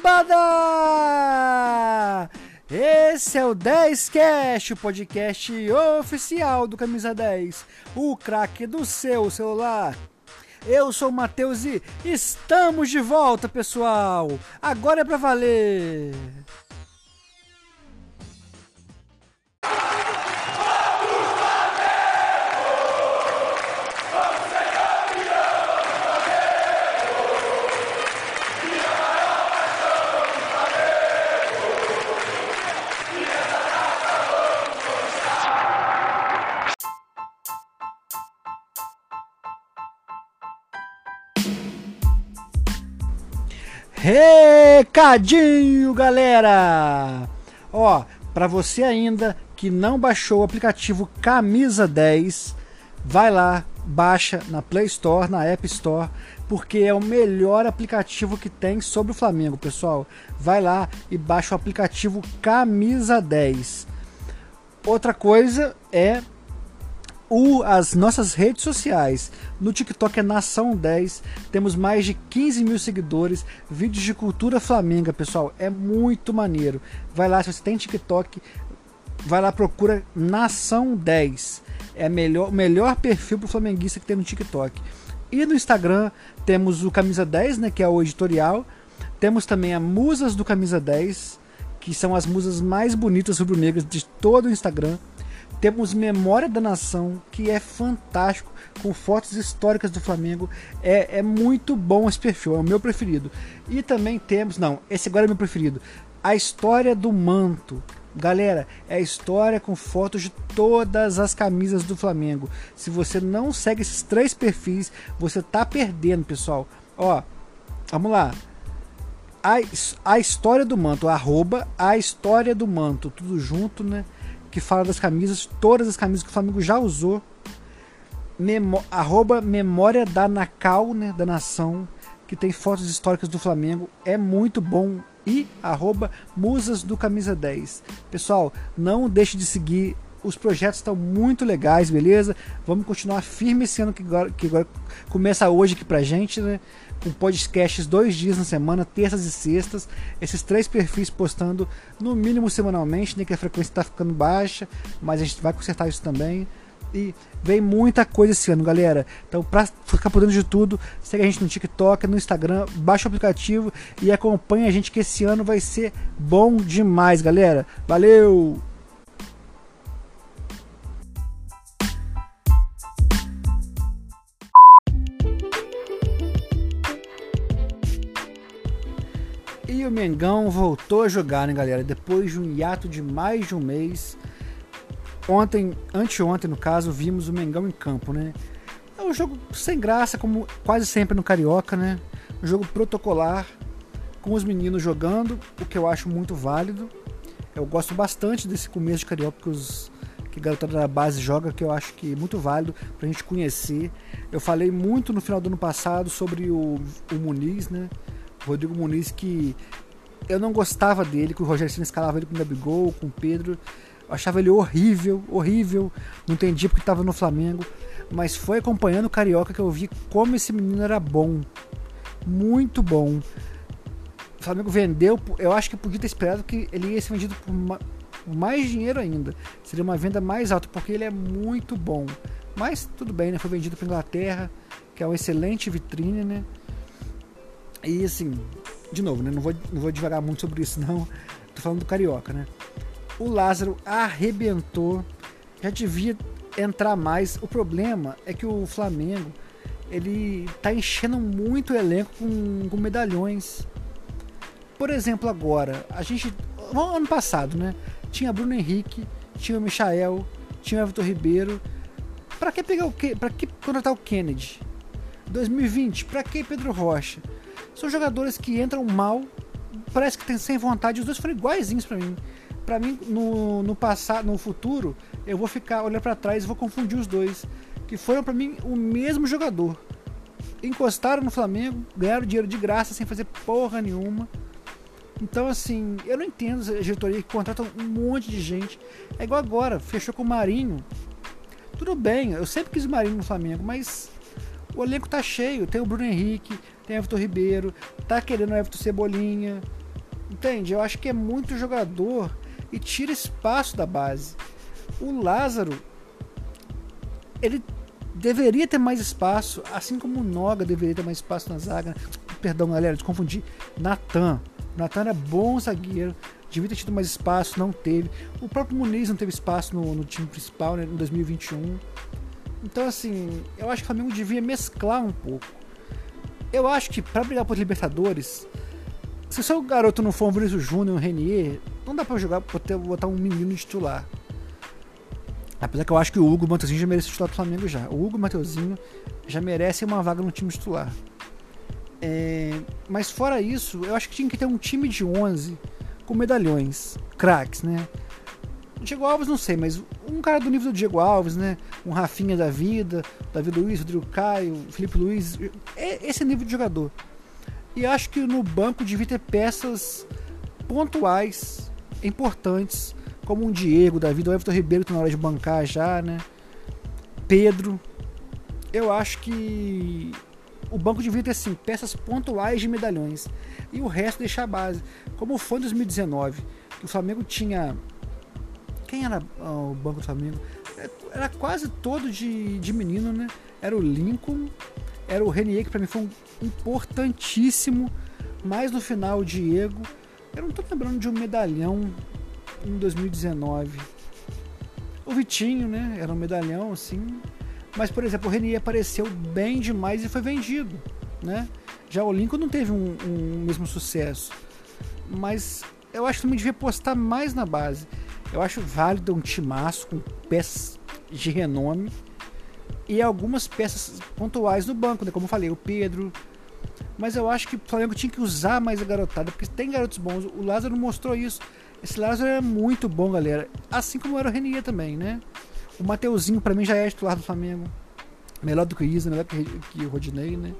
cambada! Esse é o 10cast, o podcast oficial do Camisa 10, o craque do seu celular. Eu sou o Matheus e estamos de volta, pessoal! Agora é pra valer! Recadinho, galera! Ó, para você ainda que não baixou o aplicativo Camisa 10, vai lá, baixa na Play Store, na App Store, porque é o melhor aplicativo que tem sobre o Flamengo, pessoal. Vai lá e baixa o aplicativo Camisa 10. Outra coisa é o, as nossas redes sociais. No TikTok é Nação 10, temos mais de 15 mil seguidores, vídeos de cultura flamenga, pessoal, é muito maneiro. Vai lá, se você tem TikTok, vai lá, procura Nação 10. É melhor, o melhor perfil para o flamenguista que tem no TikTok. E no Instagram temos o Camisa 10, né, que é o editorial. Temos também a Musas do Camisa 10, que são as musas mais bonitas rubro-negras de todo o Instagram. Temos Memória da Nação, que é fantástico, com fotos históricas do Flamengo. É, é muito bom esse perfil, é o meu preferido. E também temos, não, esse agora é meu preferido, A História do Manto. Galera, é a história com fotos de todas as camisas do Flamengo. Se você não segue esses três perfis, você tá perdendo, pessoal. Ó, vamos lá. A, a história do manto, arroba a história do manto, tudo junto, né? Que fala das camisas, todas as camisas que o Flamengo já usou. Memo, arroba Memória da Nacal, né, da Nação, que tem fotos históricas do Flamengo. É muito bom. E arroba Musas do Camisa 10. Pessoal, não deixe de seguir. Os projetos estão muito legais, beleza? Vamos continuar firme esse ano que agora, que agora começa hoje aqui pra gente, né? Podcasts dois dias na semana, terças e sextas. Esses três perfis postando no mínimo semanalmente, né? Que a frequência está ficando baixa, mas a gente vai consertar isso também. E vem muita coisa esse ano, galera. Então, para ficar por dentro de tudo, segue a gente no TikTok, no Instagram, baixa o aplicativo e acompanha a gente que esse ano vai ser bom demais, galera. Valeu! E o Mengão voltou a jogar, né, galera? Depois de um hiato de mais de um mês. Ontem, anteontem, no caso, vimos o Mengão em campo, né? É um jogo sem graça, como quase sempre no Carioca, né? Um jogo protocolar, com os meninos jogando, o que eu acho muito válido. Eu gosto bastante desse começo de Carioca que os que garotada da base joga, que eu acho que é muito válido pra gente conhecer. Eu falei muito no final do ano passado sobre o, o Muniz, né? Rodrigo Muniz que eu não gostava dele, que o Rogério Senna escalava ele com o Gabigol, com o Pedro. Eu achava ele horrível, horrível. Não entendi porque estava no Flamengo. Mas foi acompanhando o Carioca que eu vi como esse menino era bom. Muito bom. O Flamengo vendeu, eu acho que podia ter esperado que ele ia ser vendido por mais dinheiro ainda. Seria uma venda mais alta, porque ele é muito bom. Mas tudo bem, né? Foi vendido para Inglaterra, que é uma excelente vitrine, né? E assim, de novo, né? Não vou, não vou devagar muito sobre isso, não. Tô falando do Carioca, né? O Lázaro arrebentou, já devia entrar mais. O problema é que o Flamengo ele tá enchendo muito o elenco com, com medalhões. Por exemplo, agora, a gente. Ano passado, né? Tinha Bruno Henrique, tinha o Michael, tinha o Everton Ribeiro. Pra que pegar o que? Pra que contratar o Kennedy? 2020, pra que Pedro Rocha? São jogadores que entram mal, parece que tem sem vontade. Os dois foram iguaizinhos para mim. Para mim, no, no passado, no futuro, eu vou ficar olhando para trás e vou confundir os dois, que foram para mim o mesmo jogador. Encostaram no Flamengo, ganharam dinheiro de graça sem fazer porra nenhuma. Então, assim, eu não entendo a diretoria que contrata um monte de gente. É igual agora, fechou com o Marinho. Tudo bem, eu sempre quis o Marinho no Flamengo, mas o elenco tá cheio. Tem o Bruno Henrique, tem Everton Ribeiro, tá querendo Everton Cebolinha. Entende? Eu acho que é muito jogador e tira espaço da base. O Lázaro, ele deveria ter mais espaço, assim como o Noga deveria ter mais espaço na zaga. Perdão, galera, desconfundi. Natan. Natan era bom zagueiro, devia ter tido mais espaço, não teve. O próprio Muniz não teve espaço no, no time principal né, em 2021. Então, assim, eu acho que o Flamengo devia mesclar um pouco. Eu acho que para brigar por Libertadores, se o seu garoto não for um Vinícius Júnior, um Renier, não dá para jogar, pra botar um menino titular. Apesar que eu acho que o Hugo Mateuzinho já merece titular do Flamengo já. O Hugo Mateuzinho já merece uma vaga no time titular. É, mas fora isso, eu acho que tinha que ter um time de 11 com medalhões, craques, né? O Diego Alves não sei, mas um cara do nível do Diego Alves, né? Um Rafinha da vida, Davi Luiz, Rodrigo Caio, Felipe Luiz, é esse nível de jogador. E acho que no banco devia ter peças pontuais, importantes, como um Diego da vida, o Everton Ribeiro tá na hora de bancar já, né? Pedro. Eu acho que o banco devia ter assim, peças pontuais de medalhões e o resto deixar a base. Como foi em 2019, que o Flamengo tinha. Quem era o banco do Flamengo? Era quase todo de, de menino, né? Era o Lincoln, era o Renier, que para mim foi um importantíssimo, mas no final o Diego. Eu não tô lembrando de um medalhão em 2019. O Vitinho, né? Era um medalhão, assim. Mas, por exemplo, o Renier apareceu bem demais e foi vendido, né? Já o Lincoln não teve um, um mesmo sucesso. Mas eu acho que também devia postar mais na base. Eu acho válido um timaço com peças de renome e algumas peças pontuais no banco, né? Como eu falei, o Pedro. Mas eu acho que o Flamengo tinha que usar mais a garotada, porque tem garotos bons. O Lázaro mostrou isso. Esse Lázaro é muito bom, galera. Assim como era o Renier também, né? O Mateuzinho, para mim, já é titular do Flamengo. Melhor do que o Isa, melhor que, que o Rodinei, né?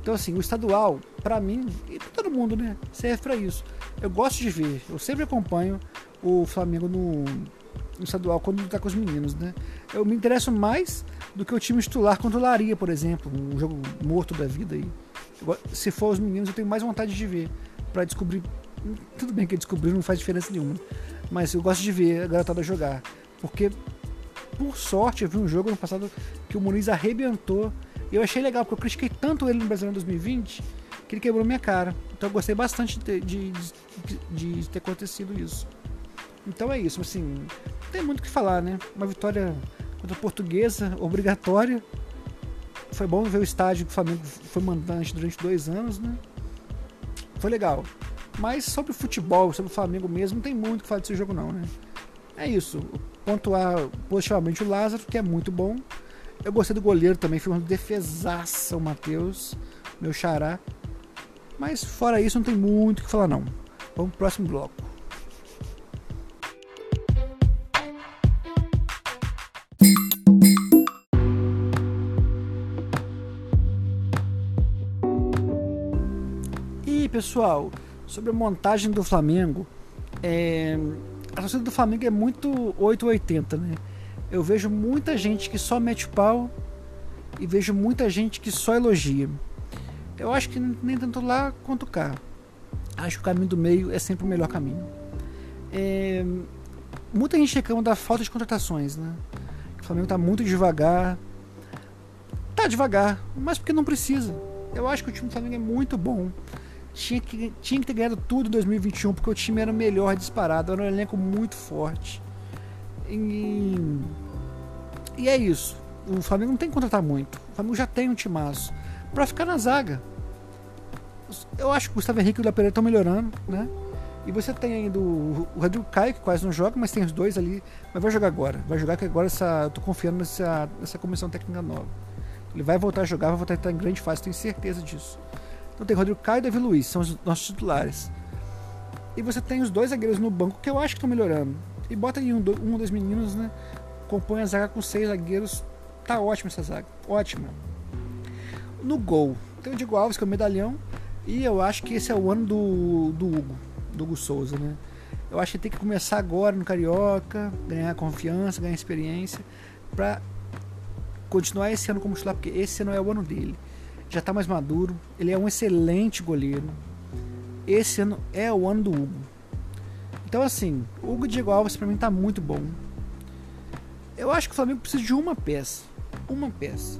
Então, assim, o estadual, para mim, e pra todo mundo, né? Serve pra isso. Eu gosto de ver, eu sempre acompanho o Flamengo no, no estadual quando tá com os meninos, né? Eu me interesso mais do que o time titular contra o Laria, por exemplo, um jogo morto da vida aí. Se for os meninos, eu tenho mais vontade de ver para descobrir. Tudo bem que descobrir não faz diferença nenhuma, mas eu gosto de ver a garotada jogar, porque por sorte, eu vi um jogo no passado que o Muniz arrebentou. Eu achei legal, porque eu critiquei tanto ele no Brasileiro 2020 que ele quebrou minha cara. Então eu gostei bastante de, de, de, de ter acontecido isso. Então é isso, assim, não tem muito o que falar, né? Uma vitória contra a portuguesa, obrigatória. Foi bom ver o estádio que o Flamengo foi mandante durante dois anos, né? Foi legal. Mas sobre o futebol, sobre o Flamengo mesmo, não tem muito o que falar desse jogo não, né? É isso pontuar positivamente o Lázaro, que é muito bom. Eu gostei do goleiro também, foi uma defesaça o Matheus, meu xará. Mas fora isso, não tem muito o que falar não. Vamos pro próximo bloco. Pessoal, sobre a montagem do Flamengo, é, a torcida do Flamengo é muito 880, né? Eu vejo muita gente que só mete pau e vejo muita gente que só elogia. Eu acho que nem tanto lá quanto cá. Acho que o caminho do meio é sempre o melhor caminho. É... Muita gente reclama da falta de contratações, né? O Flamengo tá muito devagar. Tá devagar, mas porque não precisa. Eu acho que o time do Flamengo é muito bom tinha que, tinha que ter ganhado tudo em 2021 porque o time era melhor disparado, era um elenco muito forte. E, e é isso. O Flamengo não tem que contratar muito. O Flamengo já tem um timaço. para ficar na zaga. Eu acho que o Gustavo Henrique e o Lapereira estão melhorando, né? E você tem ainda o, o Rodrigo Caio, que quase não joga, mas tem os dois ali. Mas vai jogar agora. Vai jogar que agora essa, eu tô confiando nessa, nessa comissão técnica nova. Ele vai voltar a jogar, vai voltar a estar em grande fase, tenho certeza disso. Então tem Rodrigo Caio e Davi Luiz, são os nossos titulares. E você tem os dois zagueiros no banco que eu acho que estão melhorando. E bota aí um, um dos meninos, né? Compõe a zaga com seis zagueiros. Tá ótima essa zaga. Ótima. No gol, tem o Diego Alves, que é o medalhão. E eu acho que esse é o ano do, do Hugo, do Hugo Souza, né? Eu acho que tem que começar agora no Carioca, ganhar confiança, ganhar experiência, para continuar esse ano como titular, porque esse ano é o ano dele já está mais maduro, ele é um excelente goleiro. esse ano é o ano do Hugo. Então, assim, o Hugo Diego Alves para mim tá muito bom. Eu acho que o Flamengo precisa de uma peça. Uma peça.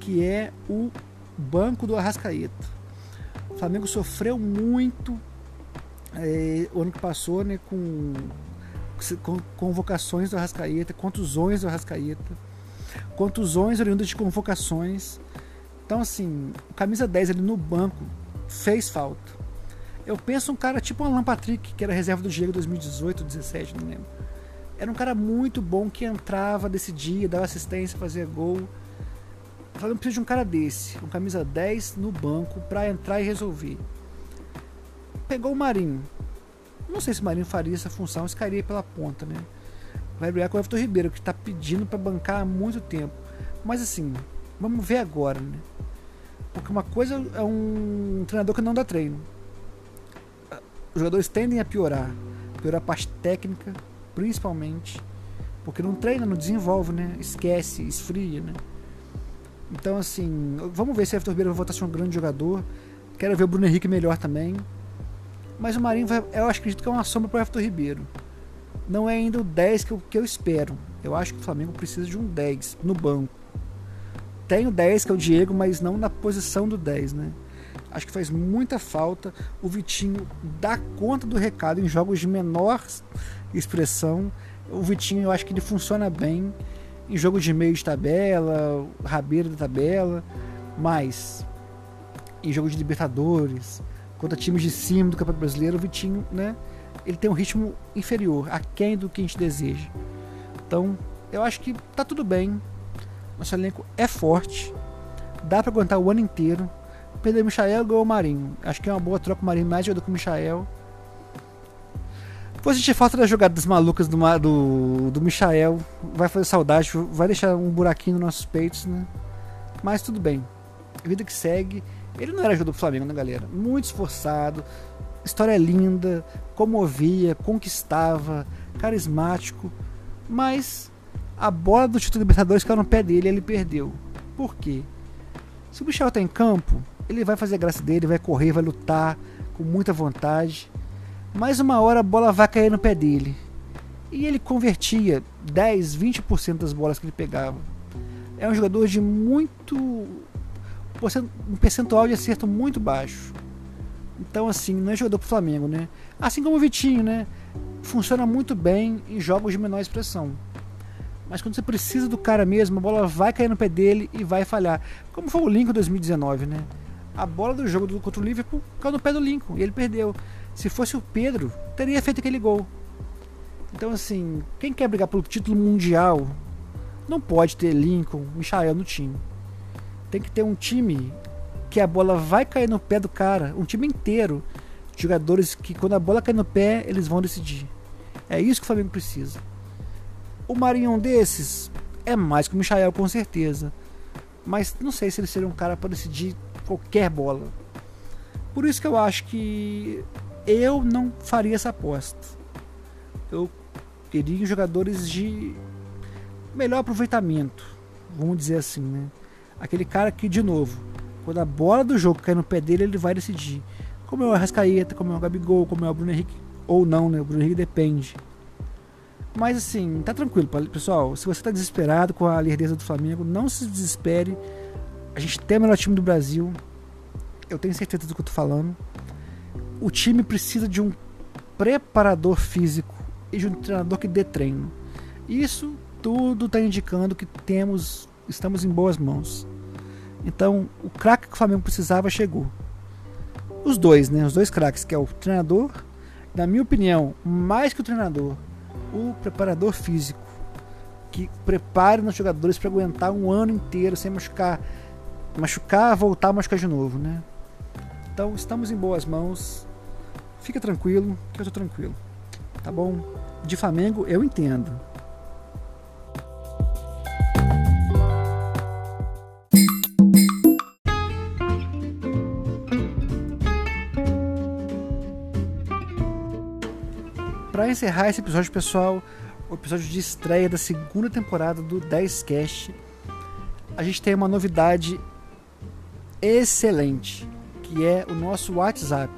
Que é o banco do Arrascaeta. O Flamengo sofreu muito é, o ano que passou né, com, com convocações do Arrascaeta, contusões do Arrascaeta, contusões oriundas de convocações. Então, assim, o camisa 10 ali no banco fez falta. Eu penso um cara tipo o Alan Patrick, que era reserva do Diego 2018, 2017, não lembro. Era um cara muito bom que entrava, decidia, dava assistência, fazia gol. Eu falei, precisa de um cara desse, um camisa 10 no banco para entrar e resolver. Pegou o Marinho. Não sei se o Marinho faria essa função, se cairia pela ponta, né? Vai brigar com o Everton Ribeiro, que está pedindo para bancar há muito tempo. Mas assim, vamos ver agora, né? Porque uma coisa é um treinador que não dá treino. Os jogadores tendem a piorar. Piorar a parte técnica, principalmente. Porque não treina, não desenvolve, né? Esquece, esfria, né? Então, assim, vamos ver se o Everton Ribeiro vai voltar a ser um grande jogador. Quero ver o Bruno Henrique melhor também. Mas o Marinho, vai, eu acredito que é uma sombra para o Everton Ribeiro. Não é ainda o 10 que eu, que eu espero. Eu acho que o Flamengo precisa de um 10 no banco. Tem o 10, que é o Diego, mas não na posição do 10, né? Acho que faz muita falta o Vitinho dar conta do recado em jogos de menor expressão. O Vitinho, eu acho que ele funciona bem em jogo de meio de tabela, rabeira da tabela, mas em jogo de Libertadores, contra times de cima do Campeonato Brasileiro, o Vitinho, né? Ele tem um ritmo inferior, aquém do que a gente deseja. Então, eu acho que tá tudo bem. Nosso elenco é forte. Dá para aguentar o ano inteiro. Pedro Michael ganhou o Marinho. Acho que é uma boa troca o Marinho mais jogador que o Michael. Depois a gente falta das jogadas malucas do, do, do Michael. Vai fazer saudade, vai deixar um buraquinho nos nossos peitos, né? Mas tudo bem. Vida que segue. Ele não era jogador do Flamengo, né, galera? Muito esforçado. História linda. Comovia, conquistava. Carismático. Mas a bola do título Libertadores caiu no pé dele e ele perdeu. Por quê? Se o Michel tá em campo, ele vai fazer a graça dele, vai correr, vai lutar com muita vontade. Mais uma hora a bola vai cair no pé dele. E ele convertia 10, 20% das bolas que ele pegava. É um jogador de muito. um percentual de acerto muito baixo. Então, assim, não é jogador pro Flamengo, né? Assim como o Vitinho, né? Funciona muito bem em jogos de menor expressão. Mas quando você precisa do cara mesmo, a bola vai cair no pé dele e vai falhar. Como foi o Lincoln 2019, né? A bola do jogo do, contra o Liverpool caiu no pé do Lincoln e ele perdeu. Se fosse o Pedro, teria feito aquele gol. Então, assim, quem quer brigar pelo título mundial não pode ter Lincoln, Michael no time. Tem que ter um time que a bola vai cair no pé do cara, um time inteiro. Jogadores que, quando a bola cai no pé, eles vão decidir. É isso que o Flamengo precisa. O Marinho desses é mais que o Michael, com certeza. Mas não sei se ele seria um cara para decidir qualquer bola. Por isso que eu acho que eu não faria essa aposta. Eu teria jogadores de melhor aproveitamento, vamos dizer assim, né? Aquele cara que, de novo, quando a bola do jogo cai no pé dele, ele vai decidir. Como é o Arrascaeta, como é o Gabigol, como é o Bruno Henrique, ou não, né? O Bruno Henrique depende. Mas assim, tá tranquilo, pessoal. Se você tá desesperado com a lerdeza do Flamengo, não se desespere. A gente tem o melhor time do Brasil. Eu tenho certeza do que eu tô falando o time precisa de um preparador físico e de um treinador que dê treino. Isso tudo está indicando que temos, estamos em boas mãos. Então, o craque que o Flamengo precisava chegou. Os dois, né? Os dois craques, que é o treinador, na minha opinião, mais que o treinador, o preparador físico, que prepare os jogadores para aguentar um ano inteiro sem machucar, machucar, voltar machucar de novo, né? Então, estamos em boas mãos. Fica tranquilo, que eu tô tranquilo. Tá bom? De Flamengo eu entendo. Para encerrar esse episódio, pessoal, o episódio de estreia da segunda temporada do 10 Cast, a gente tem uma novidade excelente, que é o nosso WhatsApp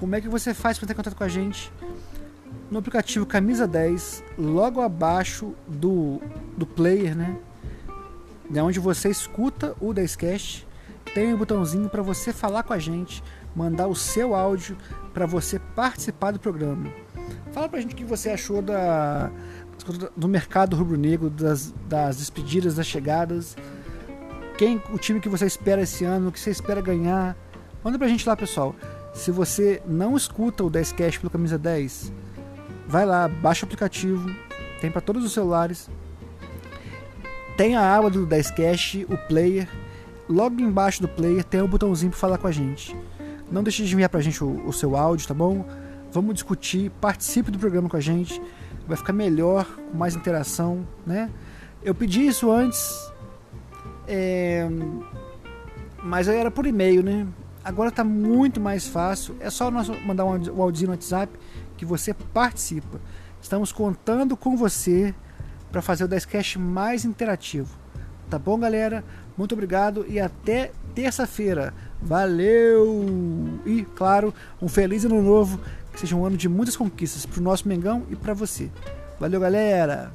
como é que você faz para ter contato com a gente? No aplicativo Camisa 10, logo abaixo do, do player, né? De onde você escuta o 10cast, tem um botãozinho para você falar com a gente, mandar o seu áudio para você participar do programa. Fala pra gente o que você achou da, do mercado rubro-negro, das, das despedidas, das chegadas. Quem o time que você espera esse ano, o que você espera ganhar. Manda pra gente lá, pessoal. Se você não escuta o 10cast pelo Camisa 10, vai lá, baixa o aplicativo, tem para todos os celulares. Tem a aba do 10cast, o player. Logo embaixo do player tem um botãozinho para falar com a gente. Não deixe de enviar pra gente o, o seu áudio, tá bom? Vamos discutir, participe do programa com a gente. Vai ficar melhor, com mais interação, né? Eu pedi isso antes, é... mas era por e-mail, né? Agora está muito mais fácil. É só nós mandar um áudio no WhatsApp que você participa. Estamos contando com você para fazer o 10cast mais interativo. Tá bom, galera? Muito obrigado e até terça-feira. Valeu! E, claro, um feliz ano novo. Que seja um ano de muitas conquistas para o nosso Mengão e para você. Valeu, galera!